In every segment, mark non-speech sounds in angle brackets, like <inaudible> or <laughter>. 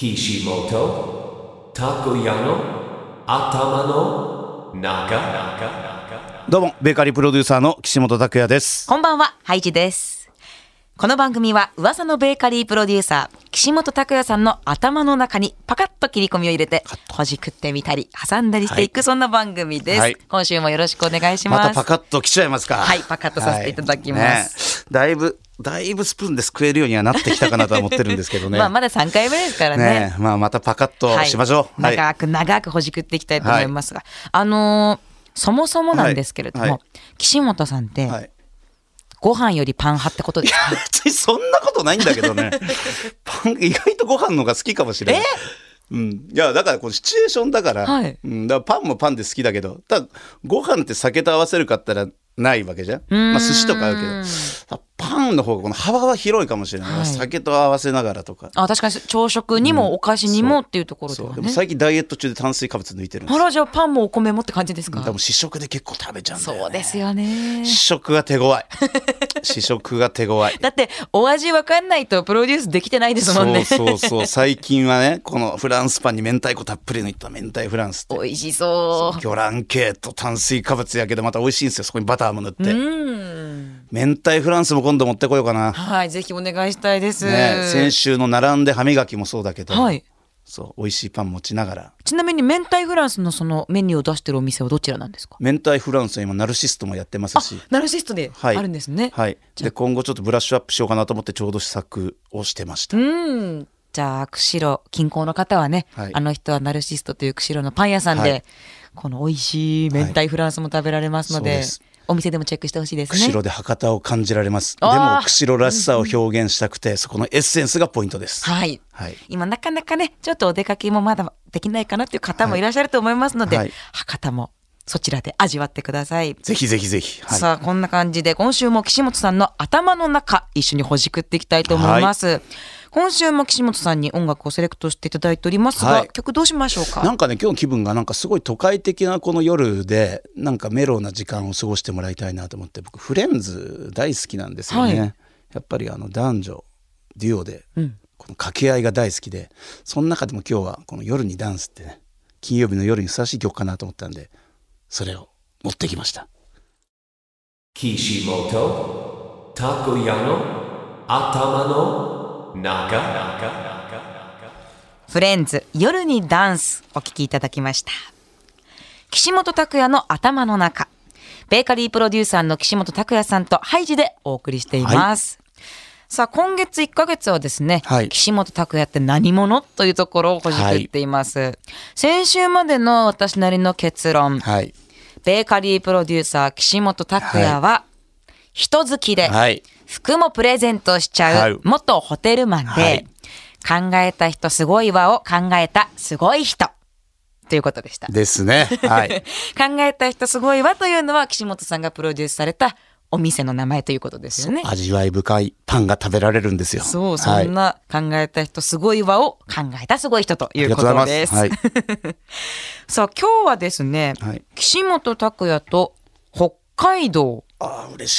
岸本たこやの頭の中どうも、ベーカリープロデューサーの岸本拓也です。こんばんは、ハイジです。この番組は噂のベーカリープロデューサー、岸本拓也さんの頭の中にパカッと切り込みを入れて、ほじくってみたり、挟んだりしていく、そんな番組です、はい今週もよろしくお願いします。またパカッと来ちゃいますか。はいパカッとさせていただきますはいねだいぶ、だいぶスプーンで救えるようにはなってきたかなとは思ってるんですけどね。<laughs> まあ、まだ3回目ですからね。ねまあまたパカッとしましょう。はい。長く長くほじくっていきたいと思いますが、あのーそもそもなんですけれども、はいはい岸本さんって、はいご飯よりパン派ってことですか？<laughs> そんなことないんだけどね。<laughs> パン、意外とご飯の方が好きかもしれない。うん、いやだからこのシチュエーションだから,、はいうん、だパンもパンで好きだけどただご飯って酒と合わせるかったらないわけじゃんまあ寿司とかあるけどパンの方がこの幅は広いかもしれない、はい。酒と合わせながらとか。あ確かに朝食にもお菓子にもっていうところでそう。はね、でも最近ダイエット中で炭水化物抜いてるんです。あよらじゃあパンもお米もって感じですか？多分試食で結構食べちゃうんだよ、ね、そうですよね。試食が手強い。<laughs> 試食が手強い。だってお味わかんないとプロデュースできてないですもんね。そうそうそう。<laughs> 最近はねこのフランスパンに明太子たっぷり抜いた明太フランス美味しそう魚卵系と炭水化物やけどまた美味しいんですよ。そこにバターも塗って、うん明太フランスも今度持ってこようかな、はいぜひお願いしたいです、ね、先週の並んで歯磨きもそうだけど、はい。そう美味しいパン持ちながら。ちなみに明太フランスのそのメニューを出してるお店はどちらなんですか？明太フランスは今ナルシストもやってますあしナルシストではい。あるんですね、はい。で今後ちょっとブラッシュアップしようかなと思ってちょうど試作をしてました、うん。じゃあ釧路近郊の方はね、はい。あの人はナルシストという釧路のパン屋さんで、はい。この美味しい明太フランスも食べられますので,、そうですお店でもチェックしてほしいですね。釧路で博多を感じられます。でも釧路らしさを表現したくてそこのエッセンスがポイントです。はい。はい。今なかなかねちょっとお出かけもまだできないかなっていう方もいらっしゃると思いますので、はい。博多もそちらで味わってください。ぜひぜひぜひ、はい、さあこんな感じで今週も岸本さんの頭の中一緒にほじくっていきたいと思います、今週も岸本さんに音楽をセレクトしていただいておりますが、はい。曲どうしましょうか？なんかね今日の気分がなんかすごい都会的なこの夜でなんかメロウな時間を過ごしてもらいたいなと思って僕フレンズ大好きなんですよね、はい。やっぱりあの男女デュオでうん。この掛け合いが大好きでその中でも今日はこの夜にダンスってね金曜日の夜にふさわしい曲かなと思ったんでそれを持ってきました。岸本たこやの頭の中フレンズ夜にダンスお聴きいただきました。岸本拓也の頭の中。ベーカリープロデューサーの岸本拓也さんとハイジでお送りしています、さあ今月1ヶ月はですね、はい。岸本拓也って何者というところをほじくっています、先週までの私なりの結論。はい。ベーカリープロデューサー岸本拓也は人好きで、はい服もプレゼントしちゃはい。う元ホテルマンで、はい。考えた人すごいわを考えたすごい人。ということでした。ですね。はい。<laughs> 考えた人すごいわというのは岸本さんがプロデュースされたお店の名前ということですよね。味わい深いパンが食べられるんですよ。そう、そはい。んな考えた人すごいわを考えたすごい人というこありがとうごとです。ざいます。はい。<laughs> さあ今日はですね、はい。岸本拓也と北海道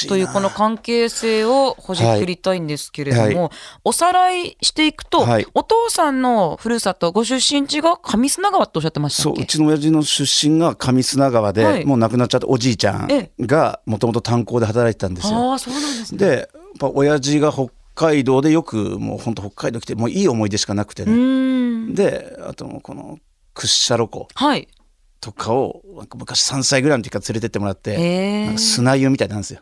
というこの関係性をほじくりたいんですけれども、はいはおさらいしていくと、はいお父さんのふるさとご出身地が上砂川っておっしゃってましたっけ？そううちの親父の出身が上砂川で、はいもう亡くなっちゃったおじいちゃんえがもともと炭鉱で働いてたんですよ。ああそうなんですね。でやっぱ親父が北海道でよくもう本当北海道来てもういい思い出しかなくてうね。であとこの屈斜路湖はい。とかをなんか昔3歳ぐらいの時から連れてってもらって、へー砂湯みたいなんですよ。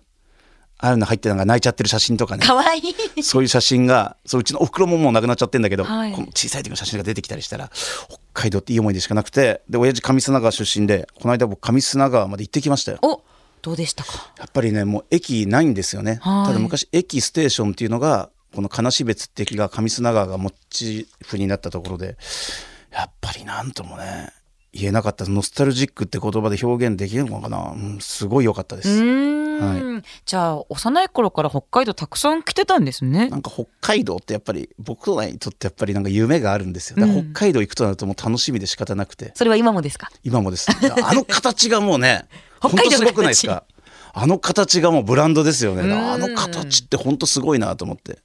ああいうの入ってなんか泣いちゃってる写真とかね。かわいい。そういう写真がそううちのおふくろももう亡くなっちゃってんだけど、はいこの小さい時の写真が出てきたりしたら北海道っていい思い出しかなくてで親父上砂川出身でこの間僕上砂川まで行ってきましたよ。おどうでしたか？やっぱりねもう駅ないんですよね。はいただ昔駅ステーションっていうのがこの金標別って駅が上砂川がモチーフになったところでやっぱりなんともね言えなかったノスタルジックって言葉で表現できるのかな、うん、すごい良かったでうす。ーん、じゃあ幼い頃から北海道たくさん来てたんですねな。んか北海道ってやっぱり僕らにとってやっぱりなんか夢があるんですよ。北海道行くとなるともう楽しみで仕方なくて、それは今もですか？今もです。あの形がもうね、<laughs> 北本海すごくないですか？あの形がもうブランドですよね。うんあの形って本当すごいなと思って。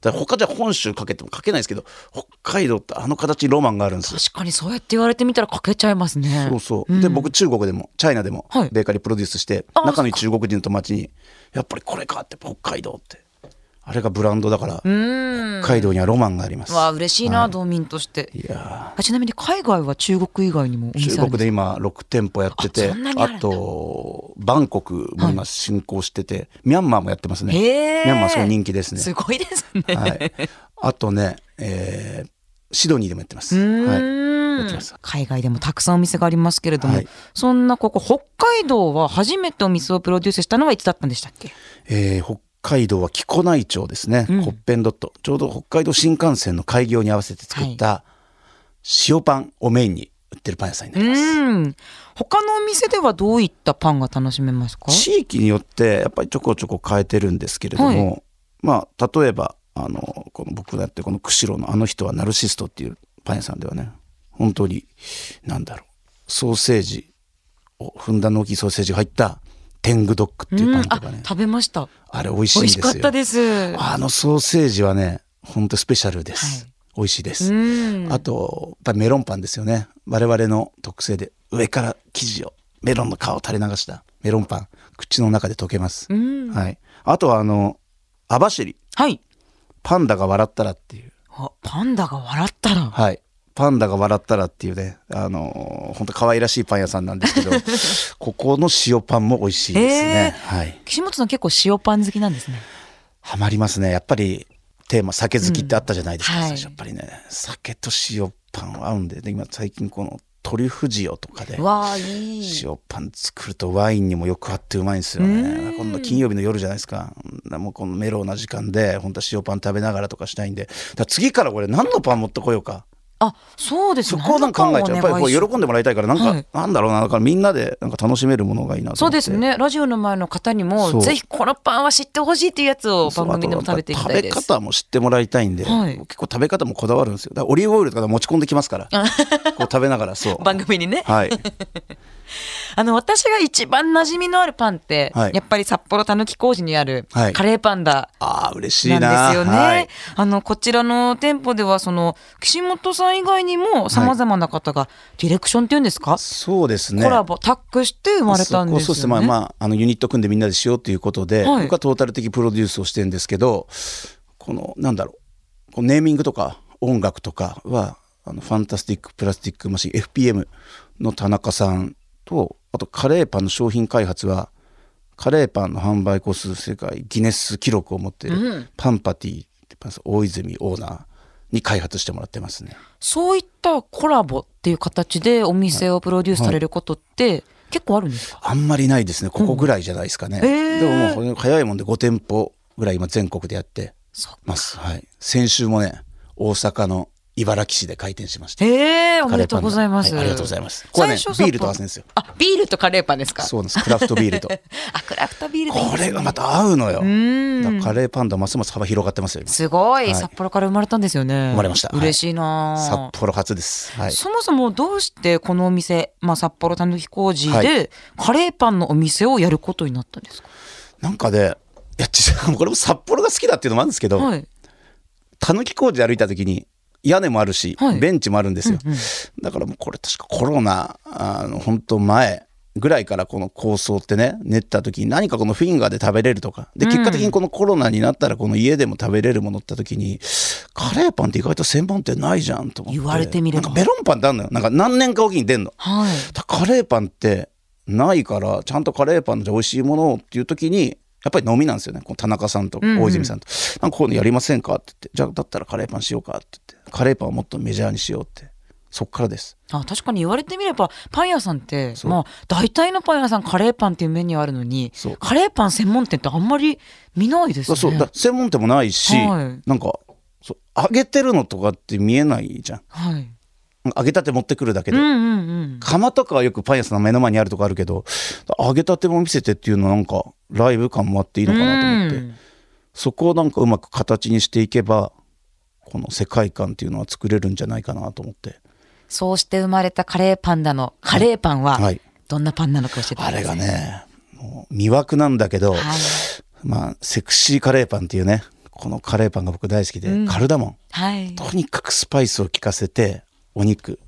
だから他じゃ本州かけてもかけないですけど北海道ってあの形にロマンがあるんですよ。確かにそうやって言われてみたらかけちゃいますね。そうそう、で僕中国でもチャイナでもはい。ベーカリープロデュースして、あ中に中国人の友達に「やっぱりこれか」って北海道ってあれがブランドだからうん。北海道にはロマンがあります、わあ嬉しいな、道民として。いやあちなみに海外は中国以外にも中国で今6店舗やっててあとバンコクも今進行してて、ミャンマーもやってますね。ミャンマーすごい人気ですね。すごいですね、はい、あとね、えーシドニーでもやってます。はい。海外でもたくさんお店がありますけれども、はい。そんなここ北海道は初めてお店をプロデュースしたのはいつだったんでしたっけ？えー北海道は木古内町ですね、うん。コッペンドット。ちょうど北海道新幹線の開業に合わせて作った塩パンをメインに売ってるパン屋さんになります。うん。他のお店ではどういったパンが楽しめますか？地域によってやっぱりちょこちょこ変えてるんですけれども、はまあ例えばあのこの僕がやってるこの釧路のあの人はナルシストっていうパン屋さんではね本当になんだろうソーセージをふんだんの大きいソーセージが入った天狗ドッグっていうパンとかね、食べました。あれ美味しい美んですよ。味しかったです。あのソーセージはね本当スペシャルです、はい。美味しいです、うん。あとやっぱりメロンパンですよね。我々の特製で上から生地をメロンの皮を垂れ流したメロンパン口の中で溶けます、うん。はい、あとはあの網走。はい。パンダが笑ったらっていう。あパンダが笑ったら。はいパンダが笑ったらっていうねあの本当可愛らしいパン屋さんなんですけど <laughs> ここの塩パンも美味しいですね、はい。岸本さん結構塩パン好きなんですね。ハマりますね。やっぱりテーマ酒好きってあったじゃないですか、うんはい。やっぱりね。酒と塩パンは合うんでで今最近このトリュフ塩とかで塩パン作るとワインにもよく合ってうまいんですよね。今度金曜日の夜じゃないですか。もうこのメロウな時間で本当は塩パン食べながらとかしたいんで。次からこれ何のパン持ってこようかあそうですそこをなんか考えちゃう。やっぱりこう喜んでもらいたいからなんか、はい。なんだろうなだからみんなでなんか楽しめるものがいいなと思って。そうですね。ラジオの前の方にもぜひこのパンは知ってほしいっていうやつを番組でも食べていきたい食べです方も知ってもらいたいんで、はい。結構食べ方もこだわるんですよ。だからオリーブオイルとか持ち込んできますから。<laughs> こう食べながらそう。番組にね。はい <laughs> あの私が一番馴染みのあるパンって、はい。やっぱり札幌たぬき工事にあるはい。カレーパンダああ嬉しいなですよね。はい。あのこちらの店舗ではその岸本さん以外にもさまざまな方がディレクションっていうんですか、そうですね。コラボタッグして生まれたんですよね。そうですね。まあまああのユニット組んでみんなでしようということで、はい。僕はトータル的プロデュースをしてるんですけどこのなんだろうこのネーミングとか音楽とかはあのファンタスティックプラスティックマシン FPM の田中さんとあとカレーパンの商品開発はカレーパンの販売個数世界ギネス記録を持っているパンパティって大泉オーナーに開発してもらってますね。そういったコラボっていう形でお店をプロデュースされることって結構あるんですか、あんまりないですね。ここぐらいじゃないですかね、うん。へーでももう早いもんで5店舗ぐらい今全国でやってそます、はい、先週もね大阪の茨木市で開店しましたへえおめでとうございます、はいありがとうございます。これはねビールと合わせるんですよ。あビールとカレーパンですか？そうなんです。クラフトビールと。<laughs> あクラフトビールでいいこれがまた合うのよ。ん。だからカレーパンダますます幅広がってますよ今。すごい、はい。札幌から生まれたんですよね。生まれました。はい。嬉しいな。あ札幌初です。はい。そもそもどうしてこのお店、まあ、札幌たぬき工事はでカレーパンのお店をやることになったんですか、なんかねいや実はこれも札幌が好きだっていうのもあるんですけど、はい、たぬき工事歩いた時に屋根もあるし、はい。ベンチもあるんですよ、うんうん。だからもうこれ確かコロナあの本当前ぐらいからこの構想ってね練った時に何かこのフィンガーで食べれるとか。で結果的にこのコロナになったらこの家でも食べれるものって時にカレーパンって意外と専門店ないじゃんと思って。言われてみれば。なんかメロンパンってあるのよ。なんか何年かおきに出んの。はい。カレーパンってないからちゃんとカレーパンで美味しいものをっていう時にやっぱり飲みなんですよね。この田中さんと大泉さんと、なんかこういうのやりませんか？って言ってじゃあだったらカレーパンしようかって言って。カレーパンをもっとメジャーにしようって。そっからです。あ確かに言われてみればパン屋さんってまあ大体のパン屋さんカレーパンっていうメニューあるのにカレーパン専門店ってあんまり見ないですね。そうだ専門店もないし、はい。なんかそう揚げてるのとかって見えないじゃん。はい揚げたて持ってくるだけで、釜とかはよくパン屋さんの目の前にあるとこあるけど揚げたても見せてっていうのなんかライブ感もあっていいのかなと思って、うん。そこをなんかうまく形にしていけばこの世界観っていうのは作れるんじゃないかなと思って。そうして生まれたカレーパンダのカレーパンははい。どんなパンなのか教えてください。あれがねもう魅惑なんだけど、はい。まあセクシーカレーパンっていうねこのカレーパンが僕大好きで、うん。カルダモン。はい。とにかくスパイスを効かせてお肉。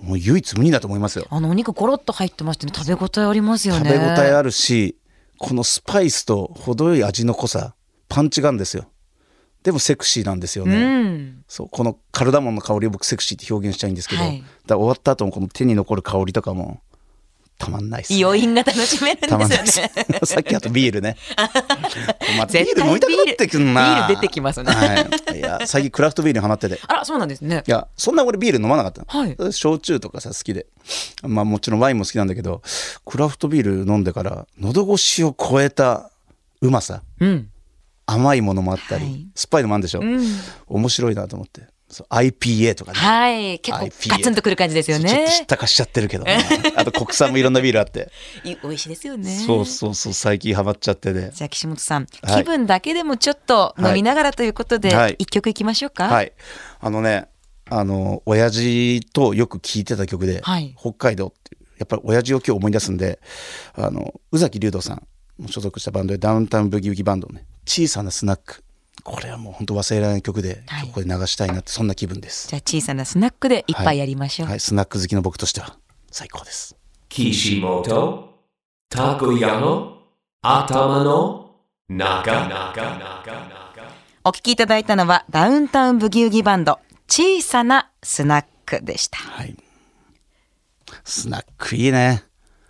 もう唯一無二だと思いますよ。あのお肉ゴロッと入ってましてね食べ応えありますよね。食べ応えあるしこのスパイスと程よい味の濃さパンチがあるんですよ。でもセクシーなんですようね、ん。そうこのカルダモンの香りを僕セクシーって表現したいんですけど、はい。だ終わった後もこの手に残る香りとかもたまんないっす、ね、余韻が楽しめるんですすよね。さっきあとビールね。<laughs> またビール飲みたくなってくんな。ビール出てきますね。はい、いや最近クラフトビールにハマってて。あらそうなんですね。い。やそんな俺ビール飲まなかったの、はい。焼酎とかさ好きで。まあもちろんワインも好きなんだけどクラフトビール飲んでから喉越しを超えたうまさ。うん。甘いものもあったり、はい。酸っぱいのもあるんでしょ、うん。面白いなと思って IPA とかね。はい。結構ガツンとくる感じですよちょっねと知ったかしちゃってるけどな <laughs> あと国産もいろんなビールあって、い美味しいですよね。そうそうそう最近ハマっちゃってね。じゃあ岸本さん、はい。気分だけでもちょっと飲みながらということで、はい。一曲いきましょうか？はい。あのねあの親父とよく聴いてた曲で、はい。北海道っていうやっぱり親父を今日思い出すんであの宇崎竜童さんの所属したバンドでダウンタウンブギウギバンドのね小さなスナックこれはもう本当忘れられない曲で、はいここで流したいなってそんな気分ですじゃあ小さなスナックで一杯やりましょう。はい、スナック好きの僕としては最高です。Kishimoto Takoyano Atama no Naga. お聴きいただいたのはダウンタウンブギウギバンド小さなスナックでした。はい。スナックいいね。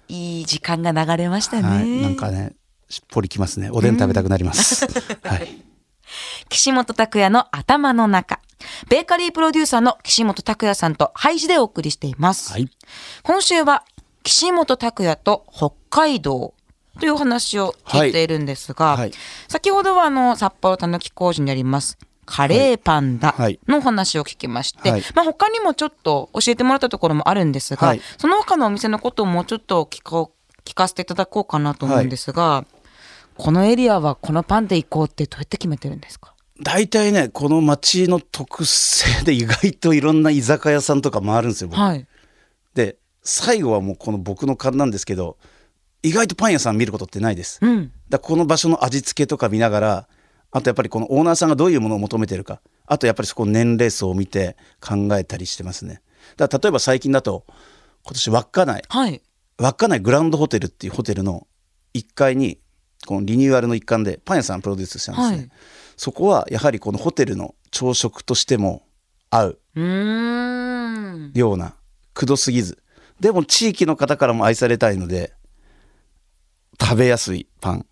いい時間が流れましたね。はい。なんかね、しっぽりきますね。おでん食べたくなります。はい。岸本拓也の頭の中。ベーカリープロデューサーの岸本拓也さんとハイジでお送りしています。はい。今週は岸本拓也と北海道というお話を聞いているんですが、はい。はい先ほどはあの札幌たぬき工事にありますカレーパンダはい。のお話を聞きまして、はい。まあ、他にもちょっと教えてもらったところもあるんですが、はい。その他のお店のことをもうちょっと聞こう聞かせていただこうかなと思うんですが、このエリアはこのパンで行こうってどうやって決めてるんですか？大体ね、この街の特性で意外といろんな居酒屋さんとか回るんですよ、僕はい。で、最後はもうこの僕の勘なんですけど、意外とパン屋さん見ることってないです。うん。だこの場所の味付けとか見ながらあとやっぱりこのオーナーさんがどういうものを求めてるかあとやっぱりそこの年齢層を見て考えたりしてますねだから例えば最近だと今年稚内はい。稚内グランドホテルっていうホテルの1階にこのリニューアルの一環でパン屋さんプロデュースしたんですね、はいそこはやはりこのホテルの朝食としても合う。ようなくどすぎずでも地域の方からも愛されたいので食べやすいパン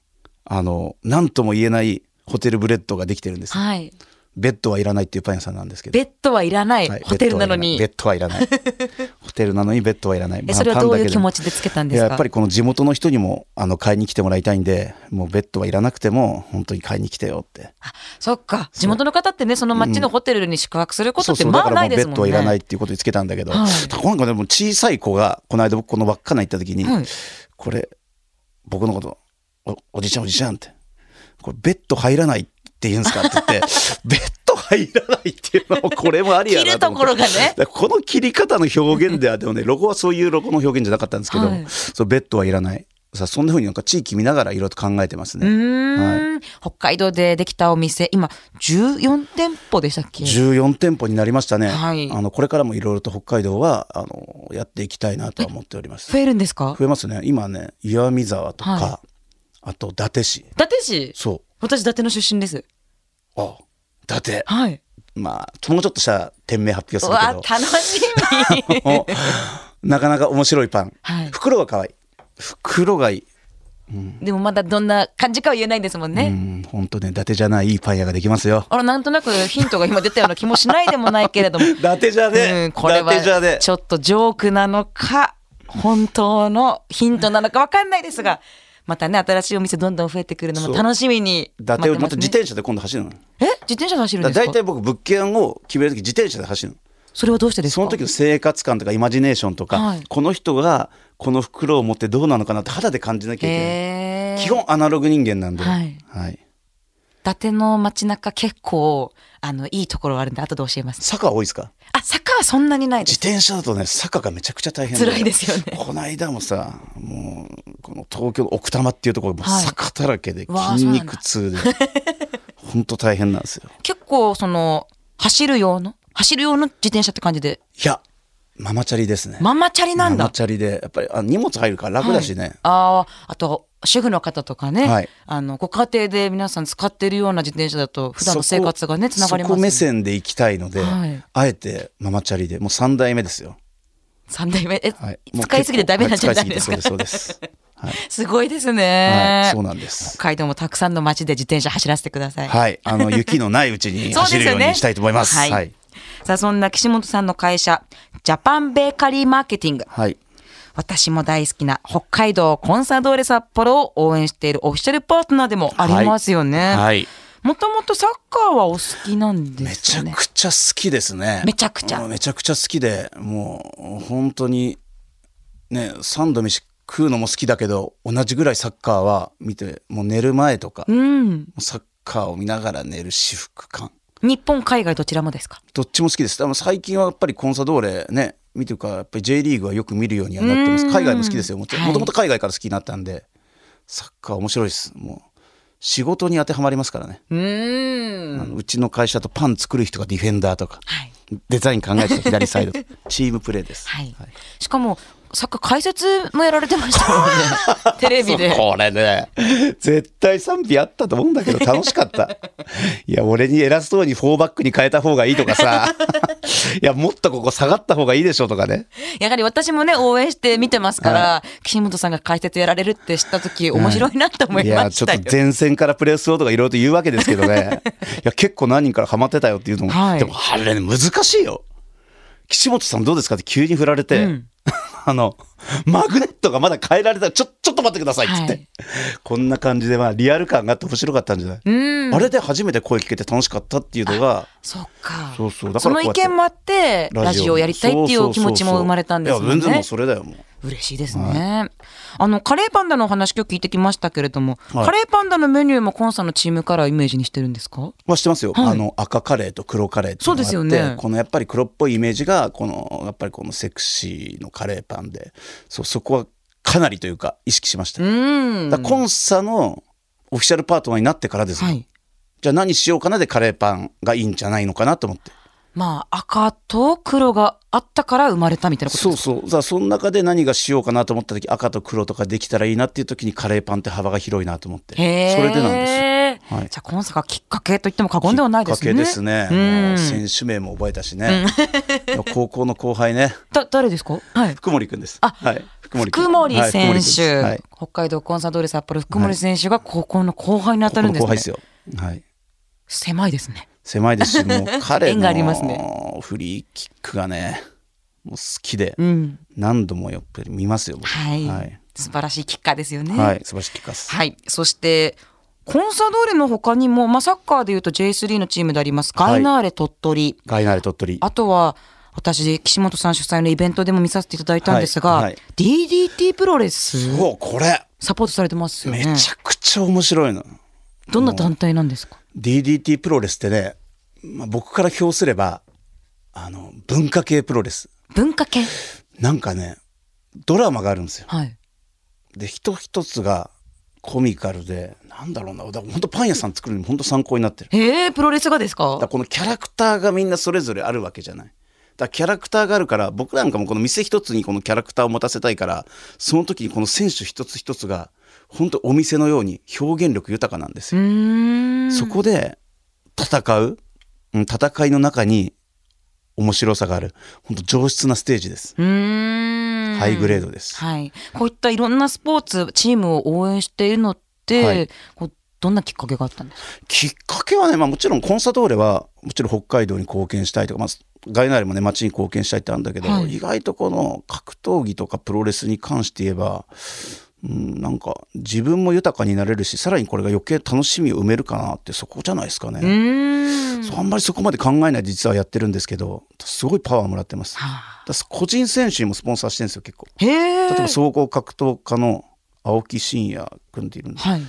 あの何とも言えないホテルブレッドができてるんですよはい。ベッドはいらないっていうパン屋さんなんですけど。ベッドはいらない。はいホテルなのに。ベッドはいらない。<laughs> ホテルなのにベッドはいらない。えまあそれはどういう気持ちでつけたんですか？いややっぱりこの地元の人にもあの買いに来てもらいたいんでもうベッドはいらなくても本当に買いに来てよって。そっか。地元の方ってね、その町のホテルに宿泊することってまあないですもんね。ベッドはいらないっていうことにつけたんだけど、はい。なんかでも小さい子がこの間僕この稚内行った時に、はい。これ僕のことおおじちゃんおじちゃんって。これベッド入らないって言うんですかって言って <laughs> ベッド入らないっていうのもこれもありやなところがね。この切り方の表現ではでもね <laughs> ロゴはそういうロゴの表現じゃなかったんですけど、はい。そうベッドはいらない。さそんな風になんか地域見ながらいろいろと考えてますうね。ーん、北海道でできたお店、今14店舗でしたっけ？14店舗になりましたね、はい。あのこれからもいろいろと北海道はあのやっていきたいなとは思っております。増えるんですか？増えますね。今ね岩見沢とか、はあと伊達市。伊達市？そ私伊達の出身です。うあ伊達。はい。まあもうちょっとした店名発表すうるけど。わ楽しみ。お <laughs> なかなか面白いパン、はい。袋が可愛い。袋がいい。でもまだどんな感じかは言えないんですもんね。うん本当ね伊達じゃないいいパン屋ができますよ。あら、なんとなくヒントが今出たような気もしないでもないけれども。<laughs> 伊達じゃね、うん、これ伊達じゃねはちょっとジョークなのか本当のヒントなのかわかんないですがまたね新しいお店どんどん増えてくるのも楽しみに伊達をまたす自転車で今度走るの。え？自転車で走るんだですか？大体僕物件を決める時自転車で走るの。それはどうしてですか？その時の生活感とかイマジネーションとか、はい。この人がこの袋を持ってどうなのかなって肌で感じなきゃいけない。基本アナログ人間なんで、はい。はい、伊達の街中結構あのいいところあるんで後で教えます。坂は多いですか？はそんなにないで自す転車だとね坂がめちゃくちゃ大変辛いですよね。この間もさもうこの東京の奥多摩っていうところもはい。坂だらけで筋肉痛で、本当大変なんですよ。<laughs> 結構その走る用の走る用の自転車って感じで。いやママチャリですね。ママチャリなんだ。ママチャリでやっぱりあ荷物入るから楽だしね、あああと主婦の方とかね、はい。あのご家庭で皆さん使ってるような自転車だと普段の生活がねつながりますそこ目線で行きたいので、はい。あえてママチャリでもう3代目ですよ、三代目？え、はい、使いすぎてダメなんじゃないですか？そうですはい、すごいですはねい、そうなんです。北海道もたくさんの街で自転車走らせてください、はい。あの雪のないうちに走るようにしたいと思います。はい。はい、さあそんな岸本さんの会社ジャパンベーカリーマーケティングはい私も大好きな北海道コンサドーレ札幌を応援しているオフィシャルパートナーでもありますよね。はいもともとサッカーはお好きなんめちゃですかね。くちゃ好きですね。めちゃくちゃめちゃくちゃ好きで、もう本当にね、三度飯食うのも好きだけど、同じぐらいサッカーは見て、もう寝る前とか、うん。サッカーを見ながら寝る至福感。日本、海外どちらもですか？どっちも好きです。でも最近はやっぱりコンサドーレね、見てるから、やっぱり J リーグはよく見るようにはなってます。うん海外も好きですよ。もともと海外から好きになったんで、サッカー面白いです。もう、仕事に当てはまりますからね。うーん。うちの会社だとパン作る人がディフェンダーとか、はい。デザイン考えてた左サイドチームプレーです。はい。しかも、サッカー解説もやられてましたもんね。<laughs> テレビで。これね。絶対賛否あったと思うんだけど楽しかった。いや俺に偉そうに4バックに変えた方がいいとかさ。<laughs> いやもっとここ下がった方がいいでしょとかね。やはり私もね、応援して見てますから、岸本さんが解説やられるって知った時面白いなと思いいやましたよ。ちょっと前線からプレスをとかいろいろと言うわけですけどね。<laughs> いや結構何人からハマってたよっていうのも、はい。でもあれね難しいよ。岸本さんどうですかって急に振られて、うんあのマグネットがまだ変えられた。らちょちょっと待ってください。っつって、はいこんな感じでまあリアル感があって面白かったんじゃない、うん。あれで初めて声聞けて楽しかったっていうのがそっか。そうそう。だかそのらこうやって意見もあって、ラジオを。やりたいっていうお気持ちも生まれたんですね。いや全然もう。それだよもう。嬉しいですね。あの、カレーパンダのお話今日聞いてきましたけれども、はい。カレーパンダのメニューもコンさんのチームカラーイメージにしてるんですか？まあ、知ってますよ、はい。あの赤カレーと黒カレーってそうですよね。このやっぱり黒っぽいイメージがこのやっぱりこのセクシーのカレーパンでそうそこはかなりというか意識しました。だコンサのオフィシャルパートナーになってからですよ、はい。じゃあ何しようかなでカレーパンがいいんじゃないのかなと思ってまあ、赤と黒があったから生まれたみたいなことですか？そうそうその中で何がしようかなと思った時赤と黒とかできたらいいなっていう時にカレーパンって幅が広いなと思ってそれでなんですよはいじゃあ、コンサがきっかけと言っても過言ではないですね？きっかけですね。うん選手名も覚えたしね。いや高校の後輩ね、だ、誰ですか？はい。福森くんです。あはい、福森君福森はい選手、はい、北海道コンサドーレ札幌福森選手が高校の後輩に当たるんですね。高校の後輩ですよ。はい。狭いですね。狭いですし、<laughs> もう彼縁がありますのフリーキックがね、もう好きでうん。何度もやっぱり見ますよ。僕はい。はい。素晴らしいキッカーですよね。はい、素晴らしいキッカーです。はい。そして、コンサドーレの他にも、まあ、サッカーでいうと J3 のチームであります、ガイナーレ鳥取。ガイナーレ鳥取。あとは、私、岸本さん主催のイベントでも見させていただいたんですが、はいはい DDT プロレス、そう、これ、サポートされてますよめね。ちゃくちゃ面白いの。どんな団体なんですか？DDT プロレスってね、まあ、僕から評すれば、あの、文化系プロレス。文化系？なんかね、ドラマがあるんですよ。はい。で、一つ一つがコミカルで、なんだろうな、本当パン屋さん作るのに本当参考になってる。へえ、プロレスがですだからかこのキャラクターがみんなそれぞれあるわけじゃない。だキャラクターがあるから、僕なんかもこの店一つにこのキャラクターを持たせたいから、その時にこの選手一つ一つが、本当お店のように表現力豊かなんですうよ。そこで戦う、うん、戦いの中に面白さがある、本当上質なステージです。ハイグレードです。はい。こういったいろんなスポーツ、チームを応援しているのって、はいこうどんなきっかけがあったんですか？きっかけはね、まあ、もちろんコンサドーレはもちろん北海道に貢献したいとか、まあ、ガイナーレもね町に貢献したいってあるんだけど、はい意外とこの格闘技とかプロレスに関して言えば、うん、なんか自分も豊かになれるしさらにこれが余計楽しみを埋めるかなってそこじゃないですかね。あんまりそこまで考えないで実はやってるんですけどすごいパワーもらってます。はあら個人選手にもスポンサーしてるんですよ結構。例えば総合格闘家の青木真也君っているんですはい。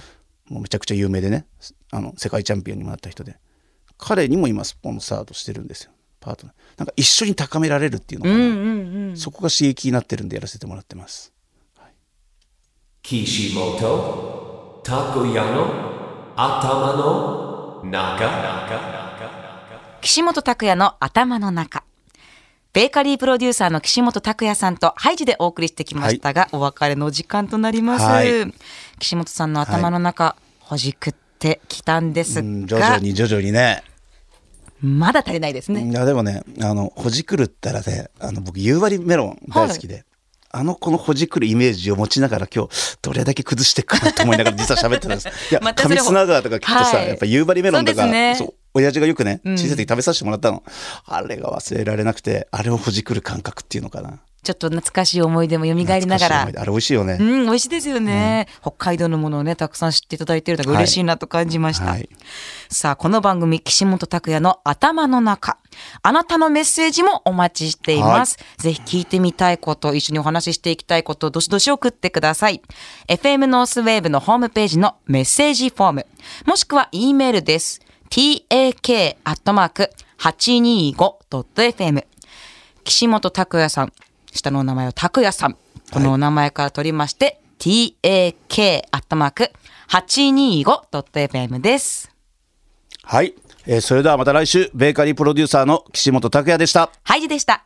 もうめちゃくちゃ有名でねあの世界チャンピオンにもなった人で彼にも今スポンサーとしてるんですよパートナーなんか一緒に高められるっていうのかな、うんうんうん。そこが刺激になってるんでやらせてもらってます岸本たこやの頭の岸本拓也の頭の中。ベーカリープロデューサーの岸本拓也さんとハイジでお送りしてきましたが、お別れのお時間となります。はい岸本さんの頭の中、ほじくってきたんですうん徐が々、に徐々にね。まだ足りないですね。いやでもねあのほじくるったらねあの僕夕張メロン大好きで、あのこのほじくるイメージを持ちながら今日どれだけ崩していくかなと思いながら実は喋ってたんです。<laughs> いや上砂川とか聞くとさ、はい。やっぱ夕張メロンとかそうね。そう親父がよくね小さい時食べさせてもらったの、あれが忘れられなくてあれをほじくる感覚っていうのかなちょっと懐かしい思い出も蘇りながらあれ美味しいよね、うん、美味しいですよね、北海道のものをね、たくさん知っていただいているのが嬉しいなと感じました。はいさあ、この番組、岸本拓也の頭の中。あなたのメッセージもお待ちしています。ぜひ聞いてみたいこと、一緒にお話ししていきたいこと、どしどし送ってください。FM ノースウェーブのホームページのメッセージフォーム、もしくは E メールです。tak.825.fm 岸本拓也さん。下のお名前は拓也さん。このお名前から取りまして、tak.825.fm です。はい、えーそれではまた来週ベーカリープロデューサーの岸本拓也でしたハイジでした。